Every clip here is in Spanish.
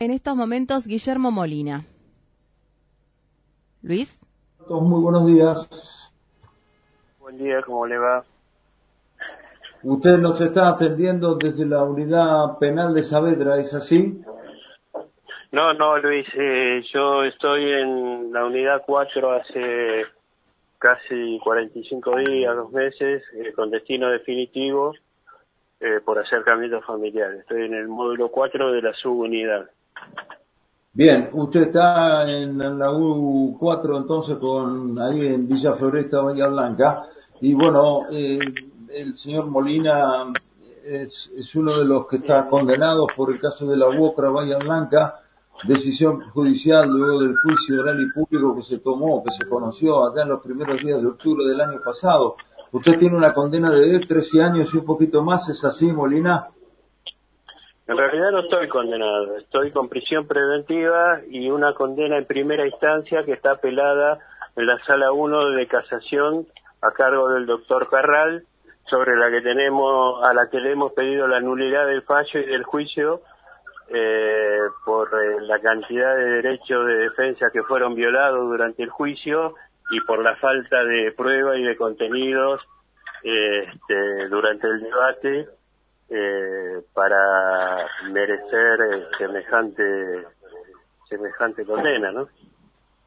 En estos momentos, Guillermo Molina. Luis. Muy buenos días. Buen día, ¿cómo le va? Usted nos está atendiendo desde la unidad penal de Saavedra, ¿es así? No, no, Luis, eh, yo estoy en la unidad 4 hace casi 45 días, dos meses, eh, con destino definitivo eh, por acercamiento familiar. Estoy en el módulo 4 de la subunidad. Bien, usted está en la U4 entonces con ahí en Villa Floresta, Bahía Blanca, y bueno, eh, el señor Molina es, uno de los que está condenado por el caso de la UOCRA Bahía Blanca, decisión judicial luego del juicio oral y público que se tomó, que se conoció allá en los primeros días de octubre del año pasado. Usted tiene una condena de 13 años y un poquito más, ¿es así, Molina? En realidad no estoy condenado, estoy con prisión preventiva y una condena en primera instancia que está apelada en la sala 1 de casación a cargo del doctor Carral, sobre la que tenemos, a la que le hemos pedido la nulidad del fallo y del juicio eh, por eh, la cantidad de derechos de defensa que fueron violados durante el juicio y por la falta de prueba y de contenidos eh, este, durante el debate eh, para merecer eh, semejante semejante condena, ¿no?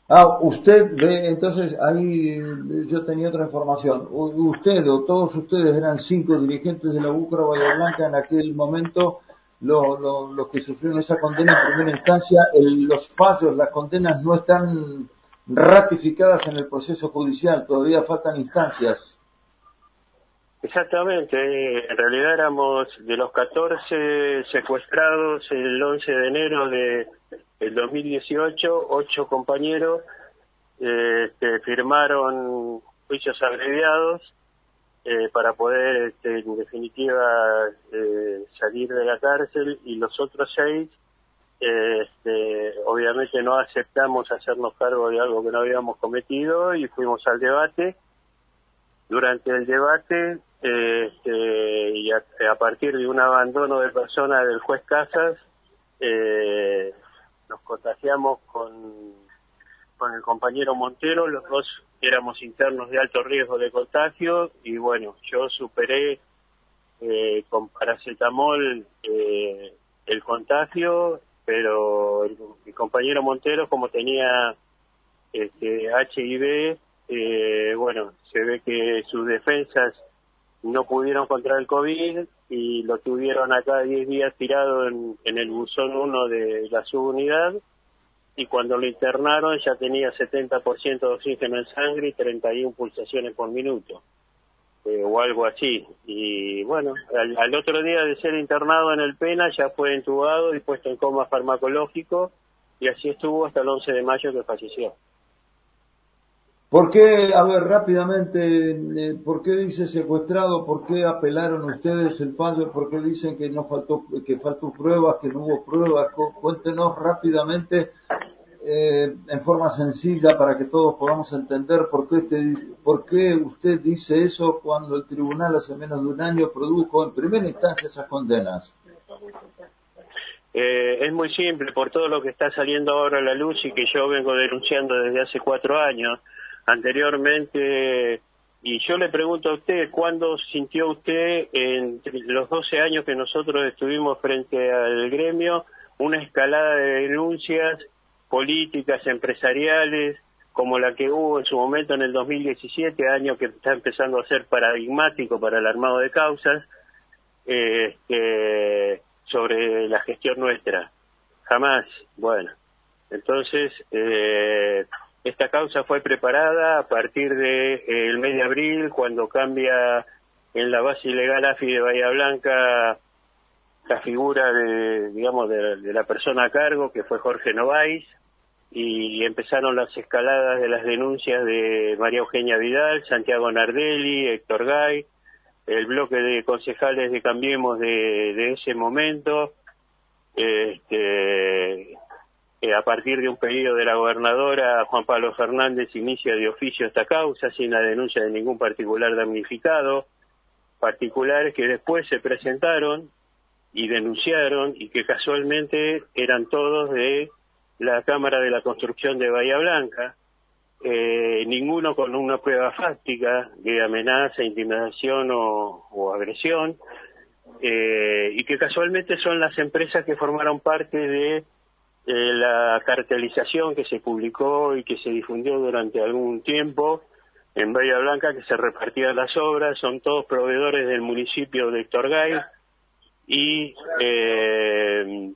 Ah, usted ve, entonces ahí yo tenía otra información. Usted o todos ustedes eran cinco dirigentes de la Bucra Bahía Blanca en aquel momento, los que sufrieron esa condena en primera instancia, los fallos, las condenas no están ratificadas en el proceso judicial, todavía faltan instancias. Exactamente, en realidad éramos de los 14 secuestrados el 11 de enero de el 2018, ocho compañeros eh, firmaron juicios abreviados eh, para poder, este, en definitiva, eh, salir de la cárcel y los otros seis, este, obviamente no aceptamos hacernos cargo de algo que no habíamos cometido y fuimos al debate. Durante el debate este, y a, partir de un abandono de persona del juez Casas, eh, nos contagiamos con, con el compañero Montero, los dos éramos internos de alto riesgo de contagio y bueno, yo superé eh, con paracetamol eh, el contagio, pero el, compañero Montero como tenía este, HIV, eh, bueno, se ve que sus defensas no pudieron contra el COVID y lo tuvieron acá 10 días tirado en, el buzón 1 de la subunidad y cuando lo internaron ya tenía 70% de oxígeno en sangre y 31 pulsaciones por minuto eh, o algo así y bueno al, al, otro día de ser internado en el PENA ya fue entubado y puesto en coma farmacológico y así estuvo hasta el 11 de mayo que falleció. ¿Por qué, a ver, rápidamente, eh, por qué dice secuestrado? ¿Por qué apelaron ustedes el fallo? ¿Por qué dicen que no faltó, que faltó pruebas, que no hubo pruebas? Cuéntenos rápidamente, eh, en forma sencilla, para que todos podamos entender por qué, este, por usted dice eso cuando el tribunal hace menos de un año produjo en primera instancia esas condenas. Eh, es muy simple, por todo lo que está saliendo ahora a la luz y que yo vengo denunciando desde hace cuatro años anteriormente, y yo le pregunto a usted, ¿cuándo sintió usted en los 12 años que nosotros estuvimos frente al gremio una escalada de denuncias políticas, empresariales, como la que hubo en su momento en el 2017, año que está empezando a ser paradigmático para el armado de causas, este, sobre la gestión nuestra? Jamás. Bueno, entonces, eh, esta causa fue preparada a partir del de, eh, mes de abril, cuando cambia en la base ilegal AFI de Bahía Blanca la figura de, digamos, de, la persona a cargo, que fue Jorge Nováis, y empezaron las escaladas de las denuncias de María Eugenia Vidal, Santiago Nardelli, Héctor Gay, el bloque de concejales de Cambiemos de, de ese momento, este, eh, a partir de un pedido de la gobernadora, Juan Pablo Fernández inicia de oficio esta causa sin la denuncia de ningún particular damnificado, particulares que después se presentaron y denunciaron y que casualmente eran todos de la Cámara de la Construcción de Bahía Blanca, eh, ninguno con una prueba fáctica de amenaza, intimidación o, agresión, eh, y que casualmente son las empresas que formaron parte de la cartelización que se publicó y que se difundió durante algún tiempo en Bahía Blanca, que se repartían las obras, son todos proveedores del municipio de Torgay y eh,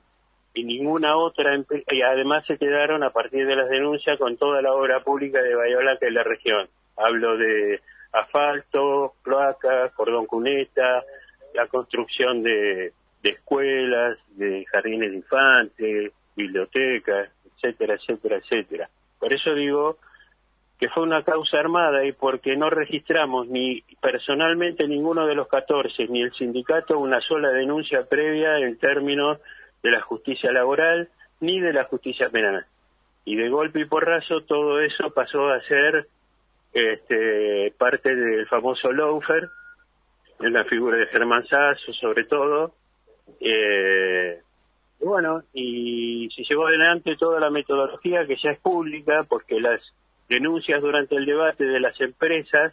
y ninguna otra y además se quedaron a partir de las denuncias con toda la obra pública de Bahía Blanca y la región. Hablo de asfalto, cloacas, cordón cuneta, la construcción de, de escuelas, de jardines de infantes, bibliotecas, etcétera, etcétera, etcétera. Por eso digo que fue una causa armada y porque no registramos ni personalmente ninguno de los 14 ni el sindicato una sola denuncia previa en términos de la justicia laboral ni de la justicia penal. Y de golpe y porrazo todo eso pasó a ser este, parte del famoso Loafer, en la figura de Germán Sasso sobre todo. Eh, bueno, y se llevó adelante toda la metodología que ya es pública, porque las denuncias durante el debate de las empresas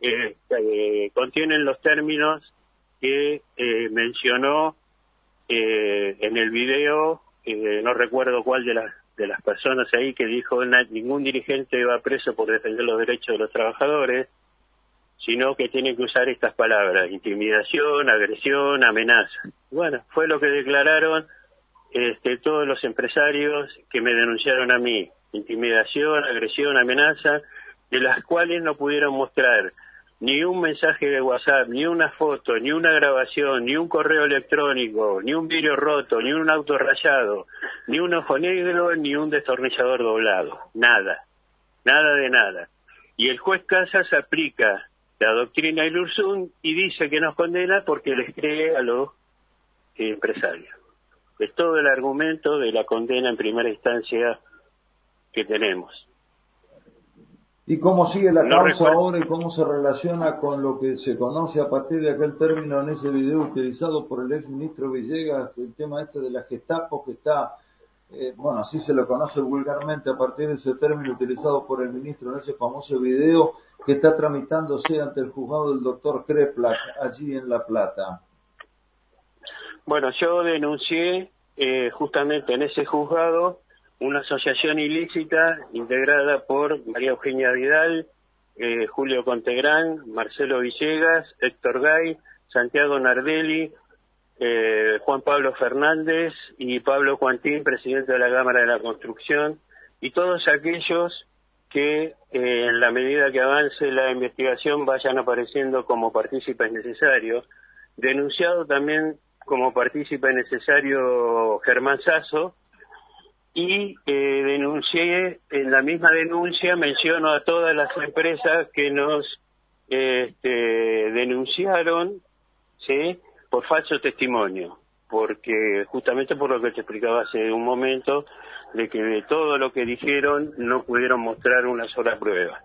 eh, eh, contienen los términos que mencionó eh, en el video, eh, no recuerdo cuál de las de las personas ahí que dijo ningún dirigente va preso por defender los derechos de los trabajadores, sino que tiene que usar estas palabras, intimidación, agresión, amenaza. Bueno, fue lo que declararon este, todos los empresarios que me denunciaron a mí, intimidación, agresión, amenaza, de las cuales no pudieron mostrar ni un mensaje de WhatsApp, ni una foto, ni una grabación, ni un correo electrónico, ni un vidrio roto, ni un auto rayado, ni un ojo negro, ni un destornillador doblado. Nada. Nada de nada. Y el juez Casas aplica la doctrina Ilursum y dice que nos condena porque les cree a los empresarios. Es todo el argumento de la condena en primera instancia que tenemos. ¿Y cómo sigue la causa ahora y cómo se relaciona con lo que se conoce a partir de aquel término en ese video utilizado por el ex ministro Villegas, el tema este de la Gestapo que está, eh, bueno, así se lo conoce vulgarmente a partir de ese término utilizado por el ministro en ese famoso video que está tramitándose ante el juzgado del doctor Kreplak allí en La Plata? Bueno, yo denuncié eh, justamente en ese juzgado una asociación ilícita integrada por María Eugenia Vidal, eh, Julio Contegrán, Marcelo Villegas, Héctor Gay, Santiago Nardelli, eh, Juan Pablo Fernández y Pablo Cuantín, presidente de la Cámara de la Construcción, y todos aquellos que eh, en la medida que avance la investigación vayan apareciendo como partícipes necesarios. Denunciado también como partícipe necesario Germán Sasso, y eh, denuncié, en la misma denuncia menciono a todas las empresas que nos este, denunciaron ¿sí? por falso testimonio, porque justamente por lo que te explicaba hace un momento, de que de todo lo que dijeron no pudieron mostrar una sola prueba.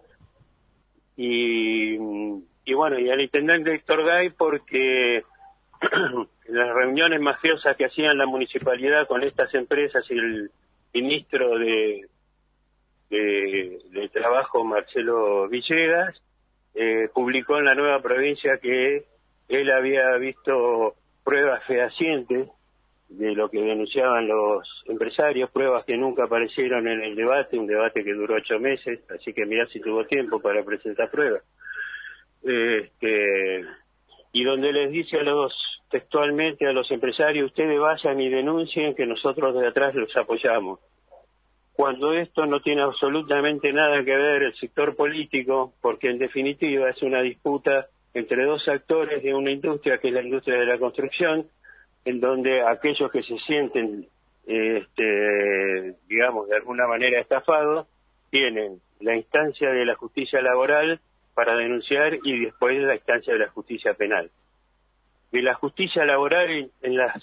Y, y bueno, y al intendente Héctor Gay porque las reuniones mafiosas que hacían la municipalidad con estas empresas y el ministro de, de, Trabajo, Marcelo Villegas, eh, publicó en la nueva provincia que él había visto pruebas fehacientes de lo que denunciaban los empresarios, pruebas que nunca aparecieron en el debate, un debate que duró ocho meses, así que mirá si tuvo tiempo para presentar pruebas. Este, y donde les dice a los textualmente a los empresarios, ustedes vayan y denuncien que nosotros de atrás los apoyamos. Cuando esto no tiene absolutamente nada que ver el sector político, porque en definitiva es una disputa entre dos actores de una industria que es la industria de la construcción, en donde aquellos que se sienten, este, digamos, de alguna manera estafados, tienen la instancia de la justicia laboral para denunciar y después la instancia de la justicia penal de la justicia laboral en las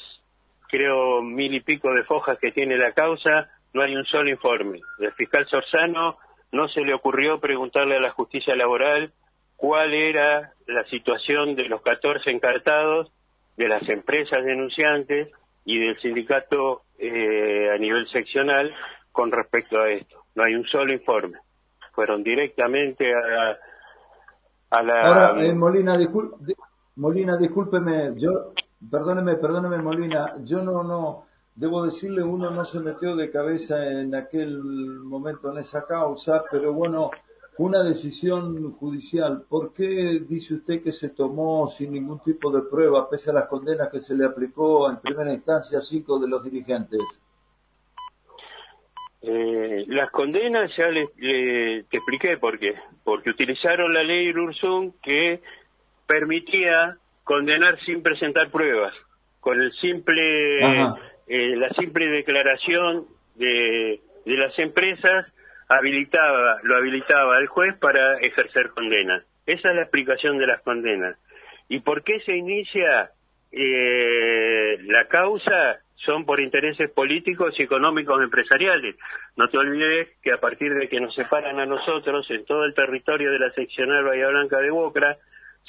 creo mil y pico de fojas que tiene la causa no hay un solo informe. El fiscal Sorzano no se le ocurrió preguntarle a la justicia laboral cuál era la situación de los 14 encartados de las empresas denunciantes y del sindicato eh, a nivel seccional con respecto a esto. No hay un solo informe. Fueron directamente a, a la... Ahora, eh, Molina, Molina, discúlpeme, yo, perdóneme, perdóneme, Molina, yo no, no, debo decirle, uno no se metió de cabeza en aquel momento en esa causa, pero bueno, una decisión judicial. ¿Por qué dice usted que se tomó sin ningún tipo de prueba, pese a las condenas que se le aplicó en primera instancia a cinco de los dirigentes? Eh, las condenas ya le, te expliqué por qué. Porque utilizaron la ley Ursum que permitía condenar sin presentar pruebas, con el simple, eh, la simple declaración de, de las empresas habilitaba, lo habilitaba el juez para ejercer condenas. Esa es la explicación de las condenas. ¿Y por qué se inicia eh, la causa? Son por intereses políticos y económicos empresariales. No te olvides que a partir de que nos separan a nosotros en todo el territorio de la seccional Bahía Blanca de Bocra,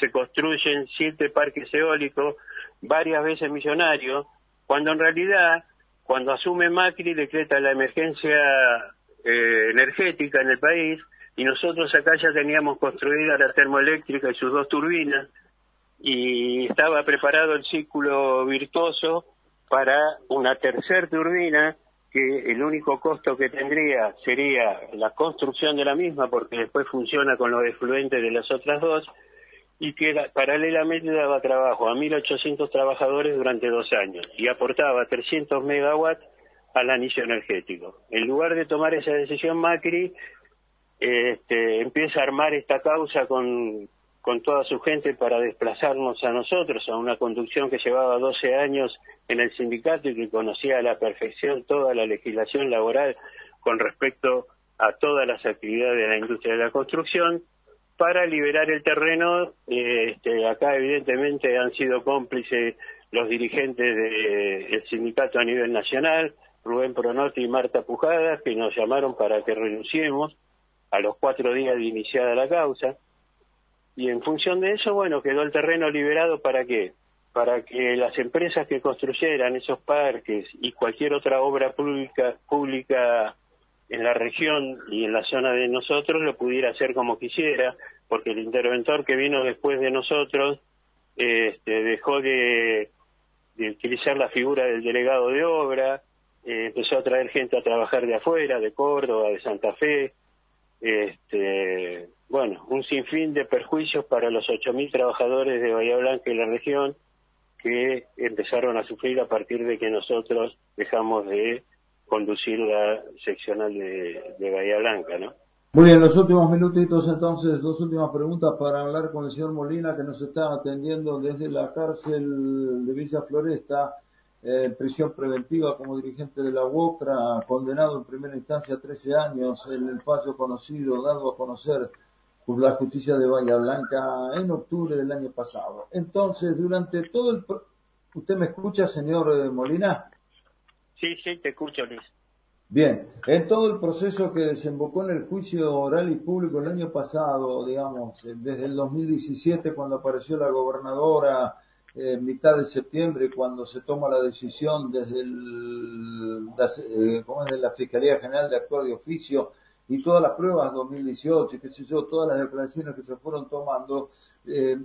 se construyen siete parques eólicos, varias veces millonarios, cuando en realidad, cuando asume Macri, decreta la emergencia eh, energética en el país y nosotros acá ya teníamos construida la termoeléctrica y sus dos turbinas y estaba preparado el círculo virtuoso para una tercera turbina que el único costo que tendría sería la construcción de la misma porque después funciona con los efluentes de las otras dos y que paralelamente daba trabajo a 1.800 trabajadores durante dos años y aportaba 300 megawatts al anillo energético. En lugar de tomar esa decisión Macri, este, empieza a armar esta causa con, con toda su gente para desplazarnos a nosotros, a una conducción que llevaba 12 años en el sindicato y que conocía a la perfección toda la legislación laboral con respecto a todas las actividades de la industria de la construcción, para liberar el terreno. Este, acá evidentemente han sido cómplices los dirigentes del sindicato a nivel nacional, Rubén Pronotti y Marta Pujadas, que nos llamaron para que renunciemos a los cuatro días de iniciada la causa. Y en función de eso, bueno, quedó el terreno liberado para qué? Para que las empresas que construyeran esos parques y cualquier otra obra pública, pública en la región y en la zona de nosotros lo pudiera hacer como quisiera, porque el interventor que vino después de nosotros este, dejó de, de utilizar la figura del delegado de obra, eh, empezó a traer gente a trabajar de afuera, de Córdoba, de Santa Fe, este, bueno, un sinfín de perjuicios para los 8.000 trabajadores de Bahía Blanca y la región que empezaron a sufrir a partir de que nosotros dejamos de conducir la seccional de, Bahía Blanca, ¿no? Muy bien, los últimos minutitos entonces, dos últimas preguntas para hablar con el señor Molina que nos está atendiendo desde la cárcel de Villa Floresta eh, prisión preventiva como dirigente de la UOCRA, condenado en primera instancia a 13 años en el fallo conocido, dado a conocer por la justicia de Bahía Blanca en octubre del año pasado. Entonces, durante todo el... ¿Usted me escucha, señor eh, Molina? Sí, sí, te escucho, Luis. Bien, en todo el proceso que desembocó en el juicio oral y público el año pasado, digamos, eh, desde el 2017 cuando apareció la gobernadora, en mitad de septiembre cuando se toma la decisión desde el, eh, ¿cómo es? de la Fiscalía General de Actuar de Oficio y todas las pruebas 2018, qué sé yo, todas las declaraciones que se fueron tomando, eh,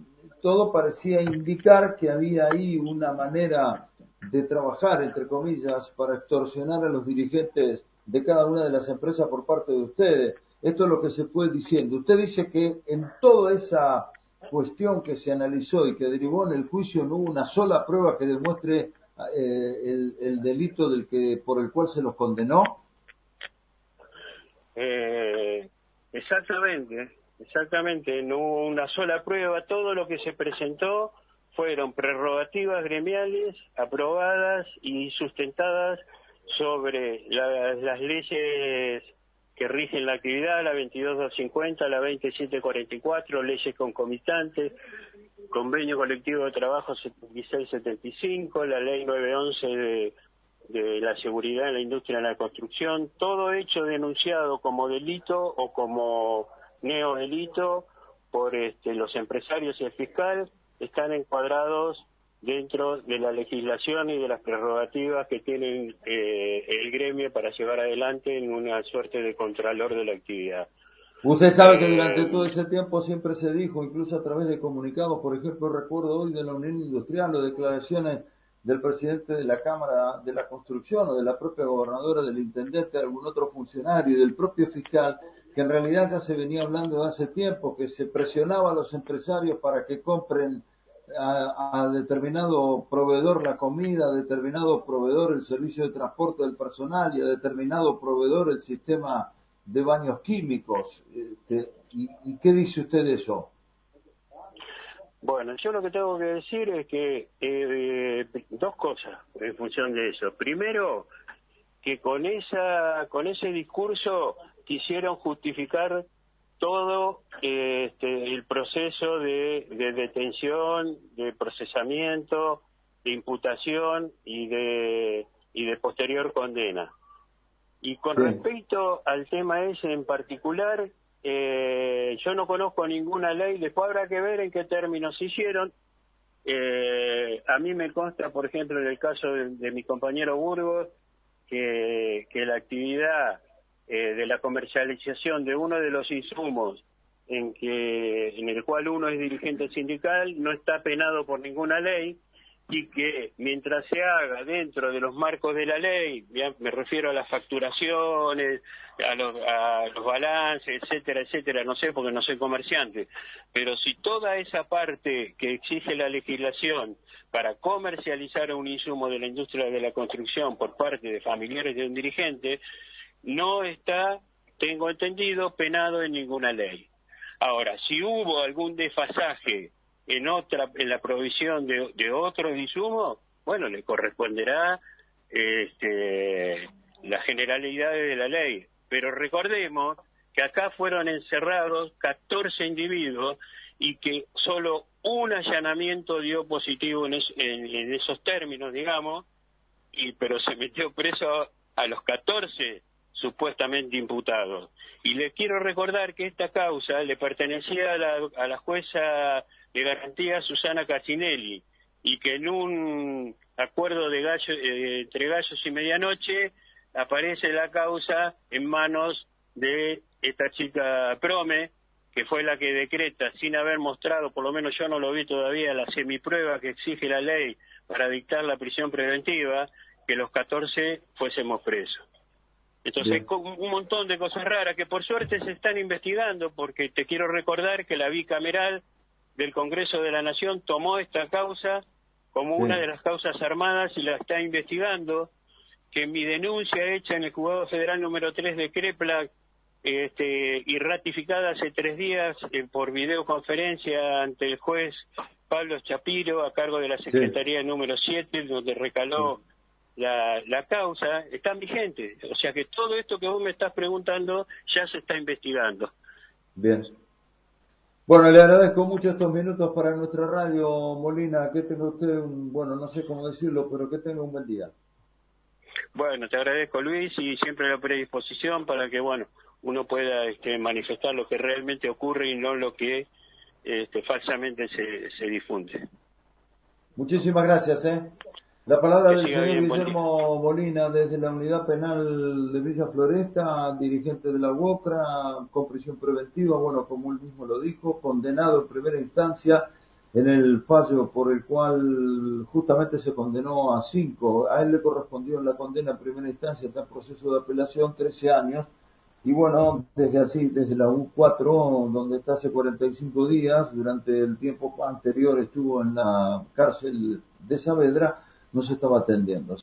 todo parecía indicar que había ahí una manera de trabajar, entre comillas, para extorsionar a los dirigentes de cada una de las empresas por parte de ustedes. Esto es lo que se fue diciendo. Usted dice que en toda esa cuestión que se analizó y que derivó en el juicio no hubo una sola prueba que demuestre eh, el, delito del que por el cual se los condenó? Eh, exactamente, exactamente, no hubo una sola prueba, todo lo que se presentó fueron prerrogativas gremiales aprobadas y sustentadas sobre las leyes que rigen la actividad, la 22250, la 20744, leyes concomitantes, convenio colectivo de trabajo 7675, la ley 911 de, de la seguridad en la industria de la construcción, todo hecho denunciado como delito o como neodelito por este, los empresarios y el fiscal están encuadrados dentro de la legislación y de las prerrogativas que tiene eh, el gremio para llevar adelante en una suerte de contralor de la actividad. Usted sabe que eh, durante todo ese tiempo siempre se dijo, incluso a través de comunicados, por ejemplo, recuerdo hoy de la Unión Industrial o declaraciones del presidente de la Cámara de la Construcción o de la propia gobernadora, del intendente, de algún otro funcionario y del propio fiscal, que en realidad ya se venía hablando de hace tiempo, que se presionaba a los empresarios para que compren a, determinado proveedor la comida, a determinado proveedor el servicio de transporte del personal y a determinado proveedor el sistema de baños químicos. Este, y, qué dice usted de eso? Bueno, yo lo que tengo que decir es que eh, dos cosas en función de eso. Primero, que con esa con ese discurso quisieron justificar todo este, el proceso de, detención, de procesamiento, de imputación y de, y de posterior condena. Y con respecto al tema ese en particular, eh, yo no conozco ninguna ley, después habrá que ver en qué términos se hicieron. Eh, a mí me consta, por ejemplo, en el caso de, mi compañero Burgos, que, que la actividad eh, de la comercialización de uno de los insumos en que en el cual uno es dirigente sindical no está penado por ninguna ley y que mientras se haga dentro de los marcos de la ley, me refiero a las facturaciones, a los, a los balances, etcétera, etcétera, no sé porque no soy comerciante, pero si toda esa parte que exige la legislación para comercializar un insumo de la industria de la construcción por parte de familiares de un dirigente, no está, tengo entendido, penado en ninguna ley. Ahora, si hubo algún desfasaje en otra, en la provisión de, otros insumos, bueno, le corresponderá este, las generalidades de la ley. Pero recordemos que acá fueron encerrados 14 individuos y que solo un allanamiento dio positivo en, en, esos términos, digamos, y pero se metió preso a los 14 supuestamente imputados. Y le quiero recordar que esta causa le pertenecía a la, jueza de garantía Susana Casinelli y que en un acuerdo de gallo, eh, entre gallos y medianoche aparece la causa en manos de esta chica Prome, que fue la que decreta, sin haber mostrado, por lo menos yo no lo vi todavía, la semiprueba que exige la ley para dictar la prisión preventiva, que los 14 fuésemos presos. Entonces un montón de cosas raras que por suerte se están investigando porque te quiero recordar que la bicameral del Congreso de la Nación tomó esta causa como una de las causas armadas y la está investigando, que mi denuncia hecha en el juzgado federal número 3 de Crepla este, y ratificada hace tres días eh, por videoconferencia ante el juez Pablo Chapiro a cargo de la Secretaría número 7, donde recaló la, la causa, están vigentes. O sea que todo esto que vos me estás preguntando ya se está investigando. Bien. Bueno, le agradezco mucho estos minutos para nuestra radio, Molina. Que tenga usted un, bueno, no sé cómo decirlo, pero que tenga un buen día. Bueno, te agradezco Luis y siempre la predisposición para que, bueno, uno pueda este, manifestar lo que realmente ocurre y no lo que este, falsamente se, se difunde. Muchísimas gracias, ¿eh? La palabra del señor Guillermo Molina desde la unidad penal de Villa Floresta, dirigente de la UOCRA, con prisión preventiva, bueno, como él mismo lo dijo, condenado en primera instancia en el fallo por el cual justamente se condenó a cinco. A él le correspondió en la condena en primera instancia, está en proceso de apelación, 13 años. Y bueno, desde así, desde la U4, donde está hace 45 días, durante el tiempo anterior estuvo en la cárcel de Saavedra, no se estaba atendiendo.